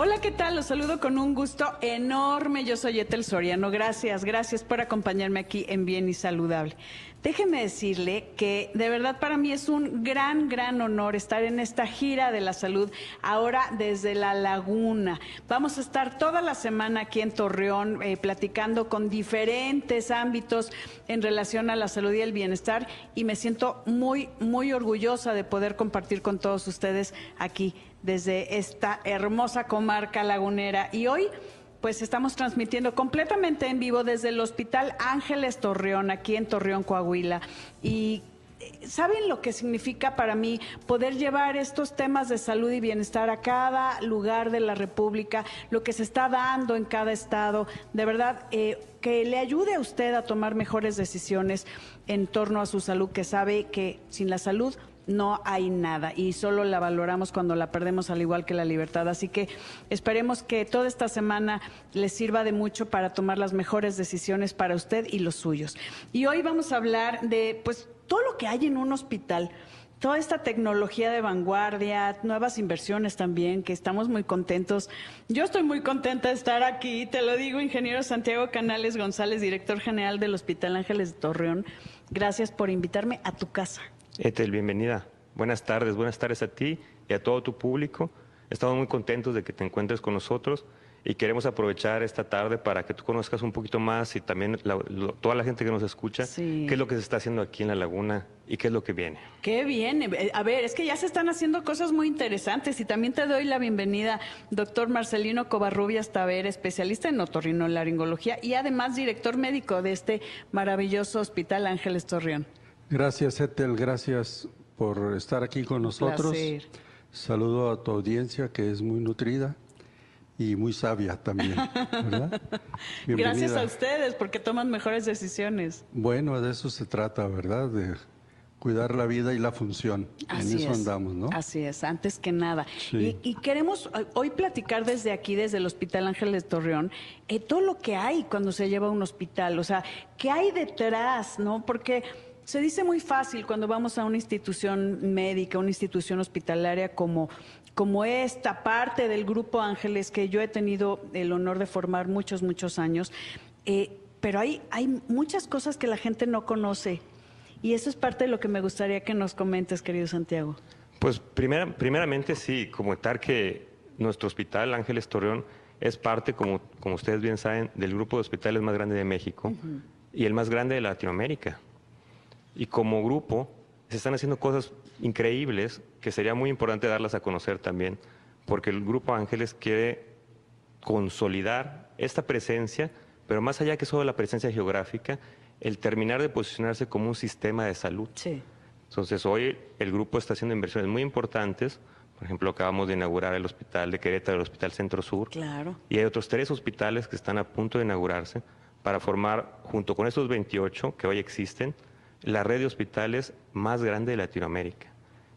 Hola, ¿qué tal? Los saludo con un gusto enorme. Yo soy Etel Soriano. Gracias, gracias por acompañarme aquí en Bien y Saludable. Déjeme decirle que de verdad para mí es un gran, gran honor estar en esta gira de la salud ahora desde la laguna. Vamos a estar toda la semana aquí en Torreón eh, platicando con diferentes ámbitos en relación a la salud y el bienestar y me siento muy, muy orgullosa de poder compartir con todos ustedes aquí desde esta hermosa comarca lagunera. Y hoy pues estamos transmitiendo completamente en vivo desde el Hospital Ángeles Torreón, aquí en Torreón, Coahuila. Y eh, ¿Saben lo que significa para mí poder llevar estos temas de salud y bienestar a cada lugar de la República, lo que se está dando en cada estado? De verdad, eh, que le ayude a usted a tomar mejores decisiones en torno a su salud, que sabe que sin la salud no hay nada y solo la valoramos cuando la perdemos al igual que la libertad. Así que esperemos que toda esta semana les sirva de mucho para tomar las mejores decisiones para usted y los suyos. Y hoy vamos a hablar de pues todo lo que hay en un hospital toda esta tecnología de vanguardia, nuevas inversiones también, que estamos muy contentos. Yo estoy muy contenta de estar aquí, te lo digo, ingeniero Santiago Canales González, director general del Hospital Ángeles de Torreón. Gracias por invitarme a tu casa. Etel, bienvenida. Buenas tardes, buenas tardes a ti y a todo tu público. Estamos muy contentos de que te encuentres con nosotros y queremos aprovechar esta tarde para que tú conozcas un poquito más y también toda la gente que nos escucha, qué es lo que se está haciendo aquí en la laguna y qué es lo que viene. ¿Qué viene? Eh, a ver, es que ya se están haciendo cosas muy interesantes y también te doy la bienvenida, doctor Marcelino Covarrubias Taver, especialista en otorrinolaringología y además director médico de este maravilloso hospital Ángeles Torreón. Gracias, Etel, gracias por estar aquí con nosotros. Saludo a tu audiencia que es muy nutrida y muy sabia también. ¿verdad? Gracias a ustedes porque toman mejores decisiones. Bueno, de eso se trata, ¿verdad? De cuidar la vida y la función. en eso andamos, ¿no? Así es, antes que nada. Y, queremos hoy platicar desde aquí, desde el Hospital Ángeles Torreón, eh, todo lo que hay cuando se lleva a un hospital, o sea, qué hay detrás, ¿no? Porque se dice muy fácil cuando vamos a una institución médica, una institución hospitalaria como, como esta parte del Grupo Ángeles que yo he tenido el honor de formar muchos, muchos años, eh, pero hay, hay muchas cosas que la gente no conoce y eso es parte de lo que me gustaría que nos comentes, querido Santiago. Pues primera, primeramente sí, comentar que nuestro hospital Ángeles Torreón es parte, como, como ustedes bien saben, del grupo de hospitales más grande de México y el más grande de Latinoamérica. Y como grupo se están haciendo cosas increíbles que sería muy importante darlas a conocer también, porque el Grupo Ángeles quiere consolidar esta presencia, pero más allá que solo la presencia geográfica, el terminar de posicionarse como un sistema de salud. Sí. Entonces hoy el grupo está haciendo inversiones muy importantes. Por ejemplo, acabamos de inaugurar el hospital de Querétaro, el Hospital Centro Sur. Claro. Y hay otros tres hospitales que están a punto de inaugurarse para formar, junto con estos 28 que hoy existen, la red de hospitales más grande de Latinoamérica.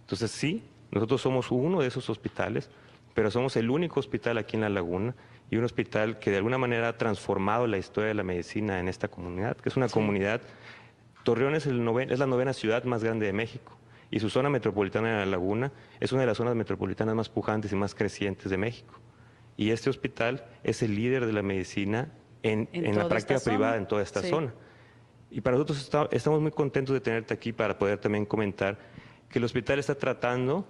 Entonces sí, nosotros somos uno de esos hospitales, pero somos el único hospital aquí en La Laguna y un hospital que de alguna manera ha transformado la historia de la medicina en esta comunidad, que es una comunidad, Torreón es, el es la novena ciudad más grande de México y su zona metropolitana de La Laguna es una de las zonas metropolitanas más pujantes y más crecientes de México. Y este hospital es el líder de la medicina en, la práctica privada en toda esta zona. Y para nosotros estamos muy contentos de tenerte aquí para poder también comentar que el hospital está tratando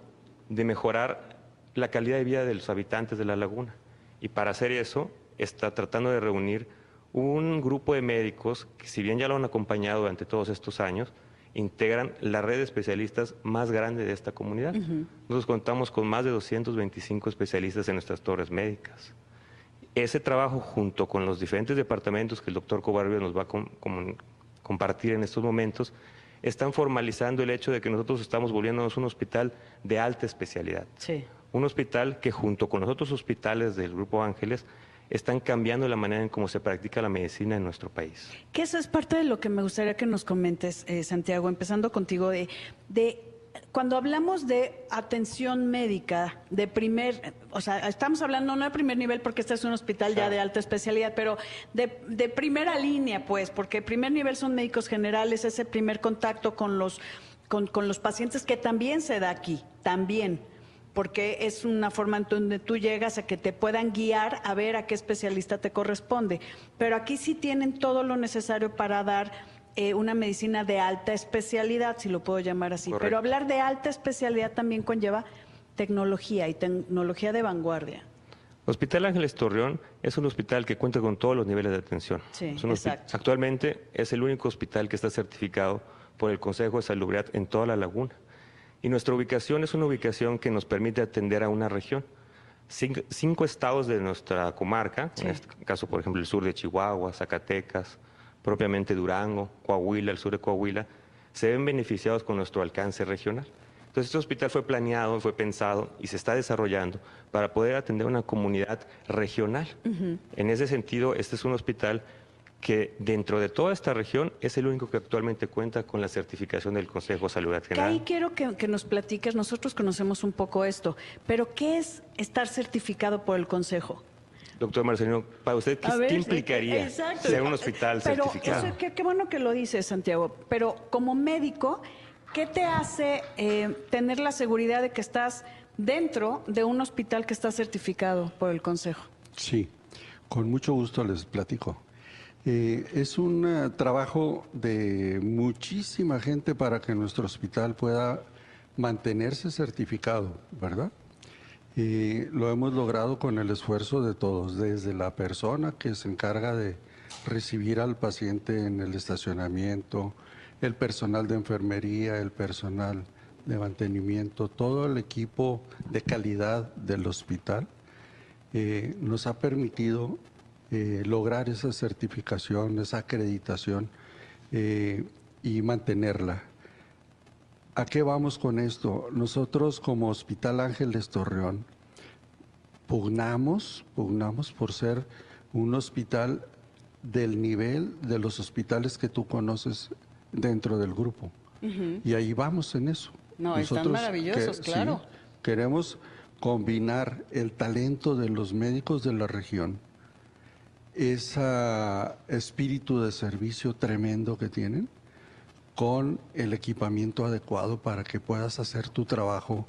de mejorar la calidad de vida de los habitantes de la laguna. Y para hacer eso está tratando de reunir un grupo de médicos que si bien ya lo han acompañado durante todos estos años, integran la red de especialistas más grande de esta comunidad. Nosotros contamos con más de 225 especialistas en nuestras torres médicas. Ese trabajo junto con los diferentes departamentos que el doctor Cobarrio nos va a compartir en estos momentos, están formalizando el hecho de que nosotros estamos volviéndonos un hospital de alta especialidad. Un hospital que junto con los otros hospitales del Grupo Ángeles están cambiando la manera en cómo se practica la medicina en nuestro país. Que eso es parte de lo que me gustaría que nos comentes, eh, Santiago, empezando contigo, de, de cuando hablamos de atención médica de primer, o sea, estamos hablando no de primer nivel porque este es un hospital ya de alta especialidad, pero de, de primera línea, pues, porque primer nivel son médicos generales, ese primer contacto con los, con, con los pacientes que también se da aquí, también porque es una forma en donde tú llegas a que te puedan guiar a ver a qué especialista te corresponde. Pero aquí sí tienen todo lo necesario para dar eh, una medicina de alta especialidad, si lo puedo llamar así. Pero hablar de alta especialidad también conlleva tecnología y tecnología de vanguardia. Hospital Ángeles Torreón es un hospital que cuenta con todos los niveles de atención. Sí, Actualmente es el único hospital que está certificado por el Consejo de Salubridad en toda la laguna. Y nuestra ubicación es una ubicación que nos permite atender a una región. Cinco, estados de nuestra comarca, en este caso, por ejemplo, el sur de Chihuahua, Zacatecas, propiamente Durango, Coahuila, el sur de Coahuila, se ven beneficiados con nuestro alcance regional. Entonces, este hospital fue planeado, fue pensado y se está desarrollando para poder atender a una comunidad regional. En ese sentido, este es un hospital que dentro de toda esta región es el único que actualmente cuenta con la certificación del Consejo de Salud General. Ahí quiero que, nos platiques, nosotros conocemos un poco esto, pero ¿qué es estar certificado por el Consejo? Doctor Marcelino, para usted, ¿qué, implicaría ser un hospital certificado? qué, bueno que lo dice, Santiago, pero como médico, ¿qué te hace eh, tener la seguridad de que estás dentro de un hospital que está certificado por el Consejo? Sí, con mucho gusto les platico. Eh, es un eh, trabajo de muchísima gente para que nuestro hospital pueda mantenerse certificado, ¿verdad? Y lo hemos logrado con el esfuerzo de todos, desde la persona que se encarga de recibir al paciente en el estacionamiento, el personal de enfermería, el personal de mantenimiento, todo el equipo de calidad del hospital, eh, nos ha permitido eh, lograr esa certificación, esa acreditación eh, y mantenerla. ¿A qué vamos con esto? Nosotros como Hospital Ángeles Torreón pugnamos, pugnamos por ser un hospital del nivel de los hospitales que tú conoces dentro del grupo. Y ahí vamos en eso. No, están maravillosos, claro. queremos combinar el talento de los médicos de la región ese espíritu de servicio tremendo que tienen con el equipamiento adecuado para que puedas hacer tu trabajo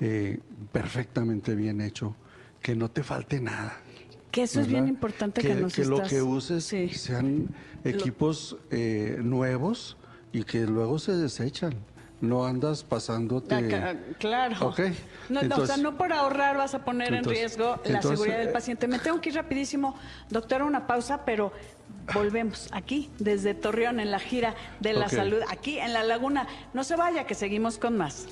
eh, perfectamente bien hecho, que no te falte nada. Que eso es bien importante que, que nos Que lo que uses sean equipos eh, nuevos y que luego se desechan no andas pasándote. Ah, claro. No, o sea, no por ahorrar vas a poner en riesgo la seguridad del paciente. Me tengo que ir rapidísimo, doctora, una pausa, pero volvemos aquí, desde Torreón, en la gira de la salud, aquí en la laguna. No se vaya, que seguimos con más.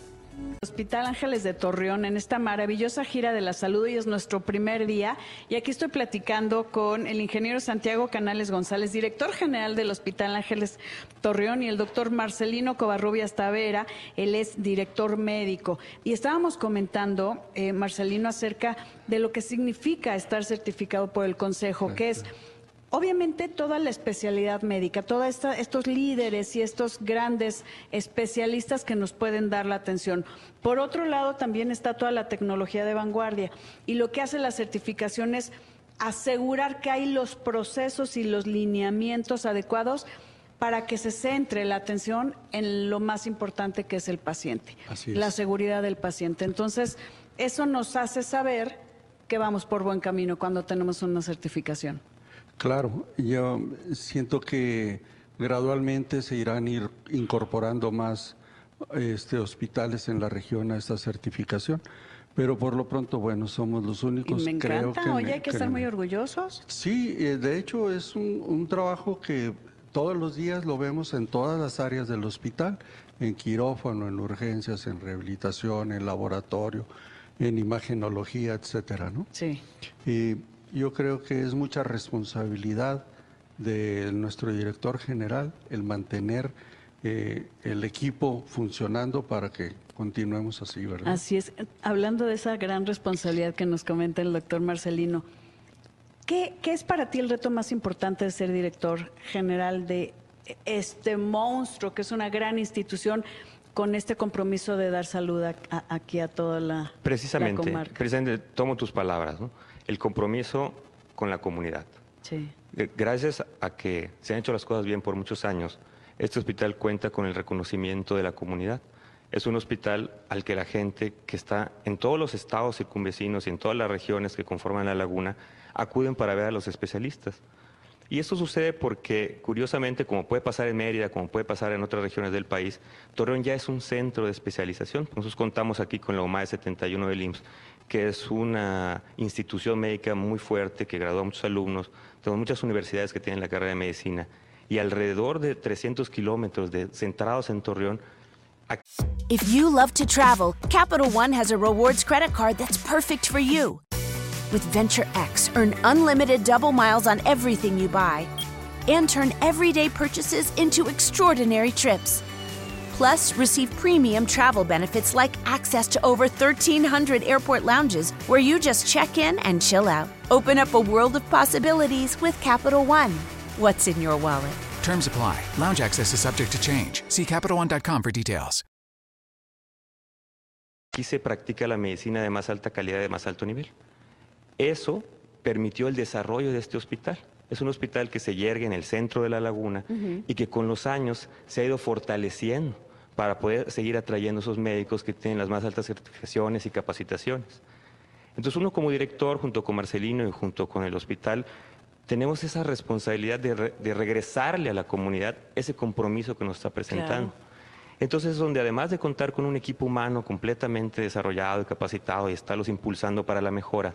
Hospital Ángeles de Torreón en esta maravillosa gira de la salud. Y es nuestro primer día y aquí estoy platicando con el ingeniero Santiago Canales González, director general del Hospital Ángeles Torreón y el doctor Marcelino Covarrubias Tavera, él es director médico. Y estábamos comentando, eh, Marcelino, acerca de lo que significa estar certificado por el Consejo, que es Obviamente toda la especialidad médica, todos estos líderes y estos grandes especialistas que nos pueden dar la atención. Por otro lado, también está toda la tecnología de vanguardia y lo que hace la certificación es asegurar que hay los procesos y los lineamientos adecuados para que se centre la atención en lo más importante que es el paciente, la seguridad del paciente. Entonces, eso nos hace saber que vamos por buen camino cuando tenemos una certificación. Claro, yo siento que gradualmente se irán ir incorporando más este, hospitales en la región a esta certificación. Pero por lo pronto, bueno, somos los únicos. me encanta, oye, hay que estar muy orgullosos. Sí, eh, de hecho es un, trabajo que todos los días lo vemos en todas las áreas del hospital, en quirófano, en urgencias, en rehabilitación, en laboratorio, en imagenología, etcétera, ¿no? Sí. Y yo creo que es mucha responsabilidad de nuestro director general el mantener eh, el equipo funcionando para que continuemos así, ¿verdad? Así es. Hablando de esa gran responsabilidad que nos comenta el doctor Marcelino, ¿qué, ¿qué es para ti el reto más importante de ser director general de este monstruo que es una gran institución con este compromiso de dar salud a- a- aquí a toda la, Precisamente, la comarca? precisamente tomo tus palabras, ¿no? El compromiso con la comunidad. Sí. Eh, Gracias a que se han hecho las cosas bien por muchos años, este hospital cuenta con el reconocimiento de la comunidad. Es un hospital al que la gente que está en todos los estados circunvecinos y en todas las regiones que conforman la laguna acuden para ver a los especialistas. Y esto sucede porque, curiosamente, como puede pasar en Mérida, como puede pasar en otras regiones del país, Torreón ya es un centro de especialización. Nosotros contamos aquí con la OMAE 71 del IMSS, que es una institución médica muy fuerte que gradúa a muchos alumnos. Tenemos muchas universidades que tienen la carrera de medicina. Y alrededor de 300 kilómetros de, centrados en Torreón, If you love to travel, Capital One has a rewards credit card that's perfect for you. With Venture X, earn unlimited double miles on everything you buy and turn everyday purchases into extraordinary trips. Plus, receive premium travel benefits like access to over 1,300 airport lounges where you just check in and chill out. Open up a world of possibilities with Capital One. What's in your wallet? Terms apply. Lounge access is subject to change. See CapitalOne.com for details. aquí se practica la medicina de más alta calidad, de más alto nivel. Eso permitió el desarrollo de este hospital. Es un hospital que se yergue en el centro de la laguna y que con los años se ha ido fortaleciendo para poder seguir atrayendo esos médicos que tienen las más altas certificaciones y capacitaciones. Entonces uno como director, junto con Marcelino y junto con el hospital, tenemos esa responsabilidad de, re- de regresarle a la comunidad ese compromiso que nos está presentando. Entonces, donde además de contar con un equipo humano completamente desarrollado y capacitado y estarlos impulsando para la mejora,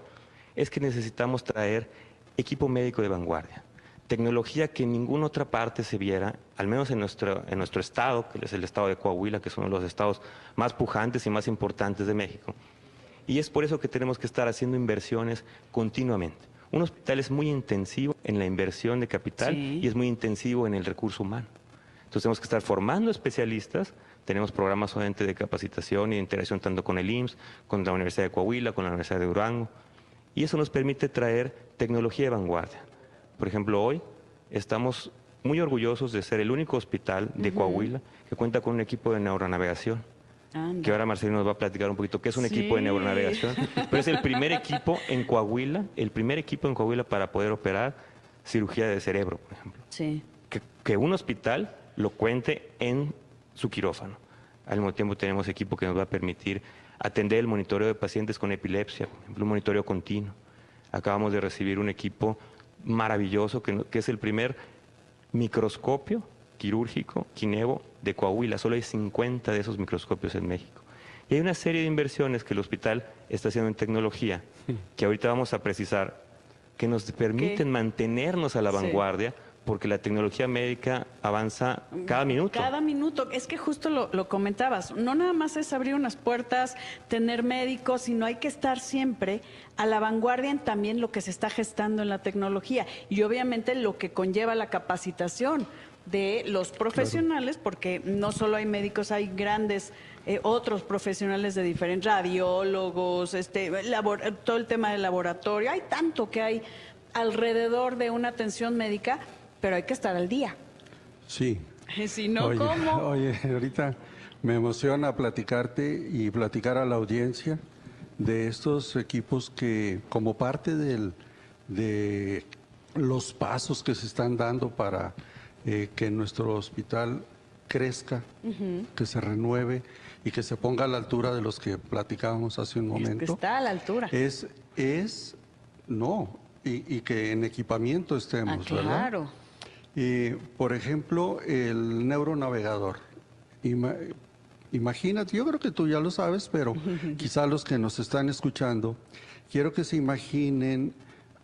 es que necesitamos traer equipo médico de vanguardia, tecnología que en ninguna otra parte se viera, al menos en nuestro, en nuestro estado, que es el estado de Coahuila, que es uno de los estados más pujantes y más importantes de México. Y es por eso que tenemos que estar haciendo inversiones continuamente. Un hospital es muy intensivo en la inversión de capital Sí. y es muy intensivo en el recurso humano. Entonces tenemos que estar formando especialistas, tenemos programas obviamente de capacitación y de interacción tanto con el IMSS, con la Universidad de Coahuila, con la Universidad de Durango, y eso nos permite traer tecnología de vanguardia. Por ejemplo, hoy estamos muy orgullosos de ser el único hospital de Coahuila que cuenta con un equipo de neuronavegación Anda. que ahora Marcelino nos va a platicar un poquito qué es un equipo de Sí. neuronavegación, pero es el primer equipo en Coahuila, el primer equipo en Coahuila para poder operar cirugía de cerebro, por ejemplo. Sí. Que, que un hospital lo cuente en su quirófano. Al mismo tiempo tenemos equipo que nos va a permitir atender el monitoreo de pacientes con epilepsia, por ejemplo, un monitoreo continuo. Acabamos de recibir un equipo maravilloso que, no- que es el primer microscopio quirúrgico Kinevo de Coahuila. Solo hay 50 de esos microscopios en México. Y hay una serie de inversiones que el hospital está haciendo en tecnología, que ahorita vamos a precisar, que nos permiten mantenernos a la Sí. Porque la tecnología médica avanza cada minuto. Cada minuto, es que justo lo, lo comentabas, no nada más es abrir unas puertas, tener médicos, sino hay que estar siempre a la vanguardia en también lo que se está gestando en la tecnología y obviamente lo que conlleva la capacitación de los profesionales, porque no solo hay médicos, hay grandes eh, otros profesionales de diferentes radiólogos, este, labor- todo el tema del laboratorio, hay tanto que hay alrededor de una atención médica, pero hay que estar al día. Sí. Si no, oye, ¿cómo? Oye, ahorita me emociona platicarte y platicar a la audiencia de estos equipos que como parte del, de los pasos que se están dando para eh, que nuestro hospital crezca, que se renueve y que se ponga a la altura de los que platicábamos hace un Es que momento. está a la altura. Es, es, no, y, y que en equipamiento Ah, estemos, ¿verdad? Y, por ejemplo, el neuronavegador. Ima- imagínate, yo creo que tú ya lo sabes, pero quizá los que nos están escuchando, quiero que se imaginen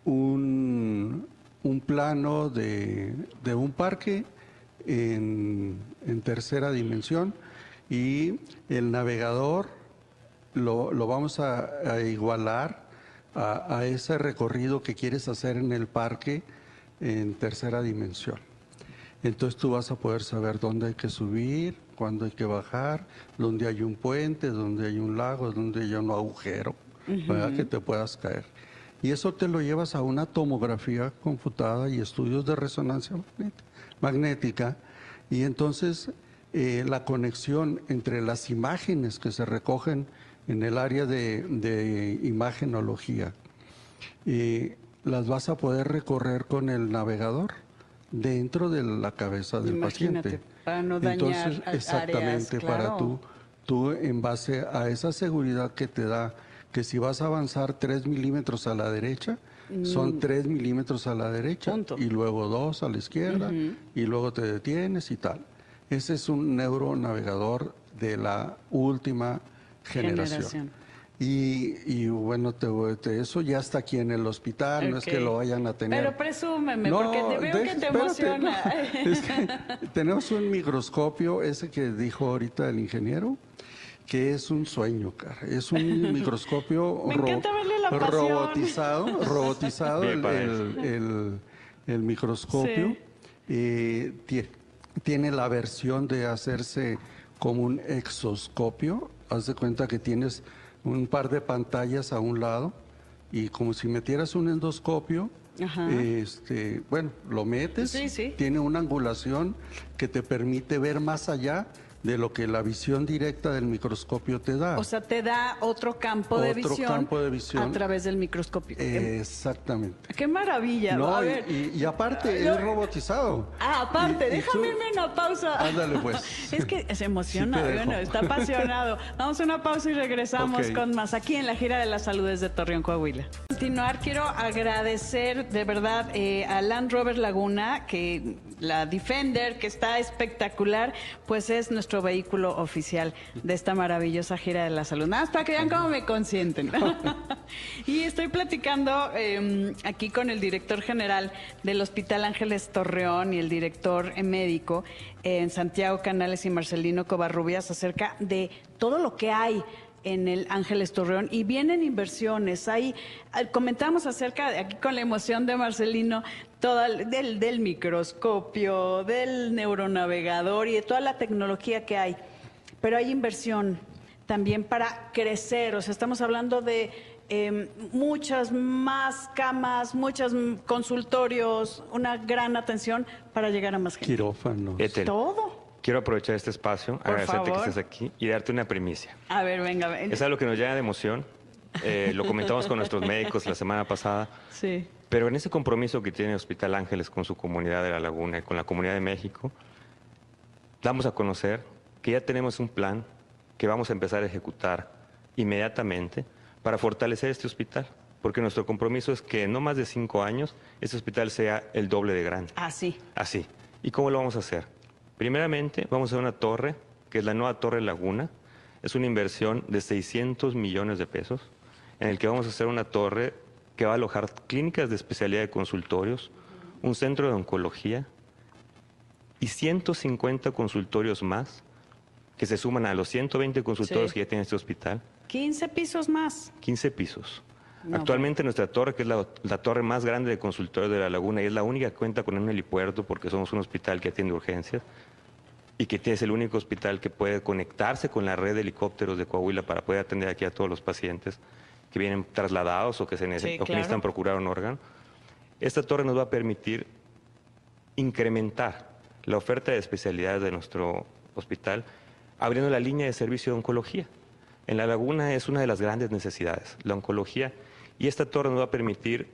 un, un plano de, de un parque en, en tercera dimensión y el navegador lo, lo vamos a, a igualar a, a ese recorrido que quieres hacer en el parque en tercera dimensión. Entonces tú vas a poder saber dónde hay que subir, cuándo hay que bajar, dónde hay un puente, dónde hay un lago, dónde hay un agujero, para que te puedas caer. Y eso te lo llevas a una tomografía computada y estudios de resonancia magnética. magnética y entonces eh, la conexión entre las imágenes que se recogen en el área de, de imagenología, eh, las vas a poder recorrer con el navegador dentro de la cabeza del Imagínate, paciente. para no dañar Entonces, áreas, exactamente, para tú, tú en base a esa seguridad que te da, que si vas a avanzar 3 milímetros a la derecha, son 3 milímetros a la derecha Mm. Punto. y luego 2 a la izquierda y luego te detienes y tal. Ese es un neuronavegador de la última generación. Generación. Y, y bueno, te, te- eso ya está aquí en el hospital, no es que lo vayan a tener. Pero presúmeme, porque te veo que te espérate, emociona. no, es que tenemos un microscopio, ese que dijo ahorita el ingeniero, que es un sueño, cara. Es un microscopio Me encanta verle la pasión. robotizado, robotizado Bien el, el- el- el microscopio. Sí. Eh, tie- tiene la versión de hacerse como un exoscopio. Haz de cuenta que tienes un par de pantallas a un lado y como si metieras un endoscopio, Ajá. este, bueno, lo metes, Sí, sí. tiene una angulación que te permite ver más allá de lo que la visión directa del microscopio te da. O sea, te da otro campo de Otro visión campo de visión. a través del microscopio. Qué- Exactamente. Qué maravilla. No, a y- ver. y, y aparte Yo- es robotizado. Ah, aparte, Y- déjame tú- irme a una pausa. Ándale, pues. Es que se emociona, Sí bueno, está apasionado. Vamos a una pausa y regresamos con más aquí en la gira de la salud desde Torreón, Coahuila. Continuar, quiero agradecer de verdad eh, a Land Rover Laguna, que la Defender, que está espectacular, pues es nuestro vehículo oficial de esta maravillosa gira de la salud. Nada más para que vean cómo me consienten. y estoy platicando eh, aquí con el director general del Hospital Ángeles Torreón y el director eh, médico eh, en Santiago Canales y Marcelino Covarrubias acerca de todo lo que hay en el Ángeles Torreón y vienen inversiones. Ahí ah, comentamos acerca de aquí con la emoción de Marcelino toda el- del, del microscopio, del neuronavegador y de toda la tecnología que hay. Pero hay inversión también para crecer. O sea, estamos hablando de eh, muchas más camas, muchos consultorios, una gran atención para llegar a más gente. Quirófanos. Todo. Quiero aprovechar este espacio, Por agradecerte favor. que estés aquí y darte una primicia. A ver, venga, venga. Es algo que nos llena de emoción. Eh, lo comentamos con nuestros médicos la semana pasada. Sí. Pero en ese compromiso que tiene Hospital Ángeles con su comunidad de La Laguna y con la comunidad de México, damos a conocer que ya tenemos un plan que vamos a empezar a ejecutar inmediatamente para fortalecer este hospital. Porque nuestro compromiso es que en no más de cinco años este hospital sea el doble de grande. Así. Así. ¿Y cómo lo vamos a hacer? Primeramente, vamos a hacer una torre, que es la nueva Torre Laguna. Es una inversión de 600 millones de pesos, en el que vamos a hacer una torre que va a alojar clínicas de especialidad de consultorios, un centro de oncología y 150 consultorios más que se suman a los 120 consultorios Sí. que ya tiene este hospital. 15 pisos más. 15 pisos. No, Actualmente nuestra torre, que es la, la torre más grande de consultorios de la laguna y es la única que cuenta con un helipuerto porque somos un hospital que atiende urgencias y que es el único hospital que puede conectarse con la red de helicópteros de Coahuila para poder atender aquí a todos los pacientes que vienen trasladados o que, se Sí, o que necesitan procurar un órgano. Esta torre nos va a permitir incrementar la oferta de especialidades de nuestro hospital, abriendo la línea de servicio de oncología. En la laguna es una de las grandes necesidades, la oncología, y esta torre nos va a permitir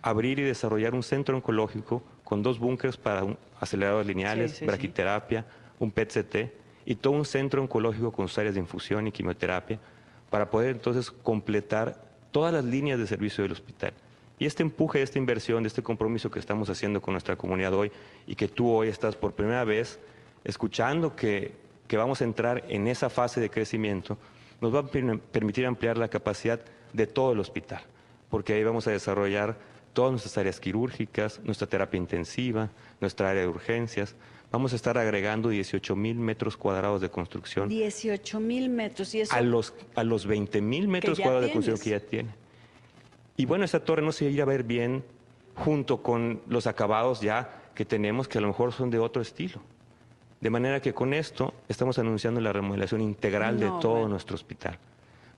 abrir y desarrollar un centro oncológico con dos búnkers para un- aceleradores lineales, Sí, sí, sí. braquiterapia, un PET-CT y todo un centro oncológico con sus áreas de infusión y quimioterapia para poder entonces completar todas las líneas de servicio del hospital. Y este empuje, esta inversión, este compromiso que estamos haciendo con nuestra comunidad hoy y que tú hoy estás por primera vez escuchando que, que vamos a entrar en esa fase de crecimiento, nos va a per- permitir ampliar la capacidad de todo el hospital, porque ahí vamos a desarrollar todas nuestras áreas quirúrgicas, nuestra terapia intensiva, nuestra área de urgencias, vamos a estar agregando 18 mil metros cuadrados de construcción 18 mil metros. Y eso, a los, a los 20 mil metros cuadrados de construcción que ya tiene. Y bueno, esta torre no se irá a ver bien junto con los acabados ya que tenemos, que a lo mejor son de otro estilo. De manera que con esto estamos anunciando la remodelación integral No, de todo bueno. nuestro hospital.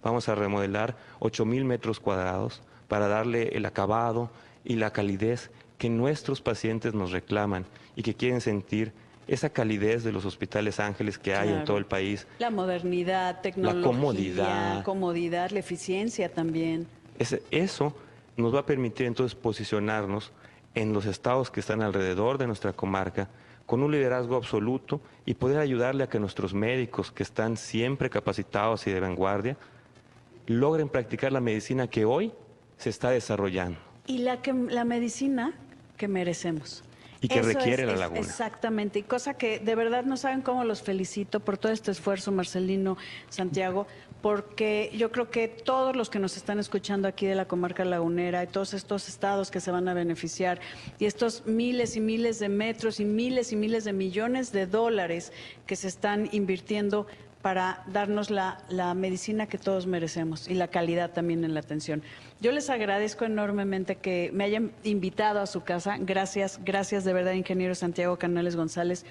Vamos a remodelar 8 mil metros cuadrados para darle el acabado y la calidez que nuestros pacientes nos reclaman y que quieren sentir esa calidez de los hospitales ángeles que hay en Claro. todo el país. la modernidad, tecnología, comodidad. comodidad, la eficiencia también. Eso nos va a permitir entonces posicionarnos en los estados que están alrededor de nuestra comarca con un liderazgo absoluto y poder ayudarle a que nuestros médicos, que están siempre capacitados y de vanguardia, logren practicar la medicina que hoy se está desarrollando. Y la, que, la medicina que merecemos. Y que Eso requiere es- la laguna. Exactamente, y cosa que de verdad no saben cómo los felicito por todo este esfuerzo, Marcelino, Santiago, porque yo creo que todos los que nos están escuchando aquí de la comarca lagunera y todos estos estados que se van a beneficiar y estos miles y miles de metros y miles y miles de millones de dólares que se están invirtiendo para darnos la, la medicina que todos merecemos y la calidad también en la atención. Yo les agradezco enormemente que me hayan invitado a su casa. Gracias, gracias de verdad, ingeniero Santiago Canales González.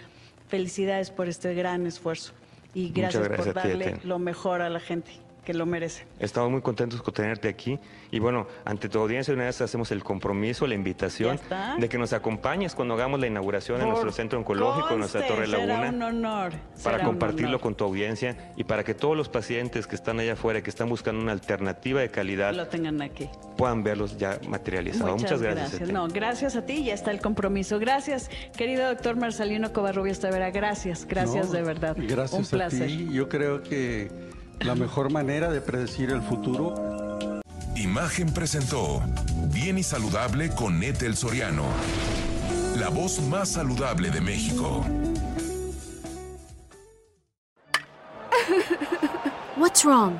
Felicidades por este gran esfuerzo y gracias, gracias por ti, darle lo mejor a la gente que lo merece. Estamos muy contentos con tenerte aquí y bueno, ante tu audiencia una vez hacemos el compromiso, la invitación de que nos acompañes cuando hagamos la inauguración de nuestro Por centro oncológico, en nuestra Torre Laguna. Será un honor. para será un compartirlo honor. con tu audiencia y para que todos los pacientes que están allá afuera y que están buscando una alternativa de calidad Lo tengan aquí. puedan verlos ya materializados. Muchas, gracias. Eten. No, gracias a ti, ya está el compromiso. Gracias, querido doctor Marcelino Covarrubias Tavera. Gracias, gracias No, de verdad. Gracias Un placer. a ti. Yo creo que la mejor manera de predecir el futuro Imagen presentó Bien y Saludable con Ethel Soriano. La voz más saludable de México. What's wrong?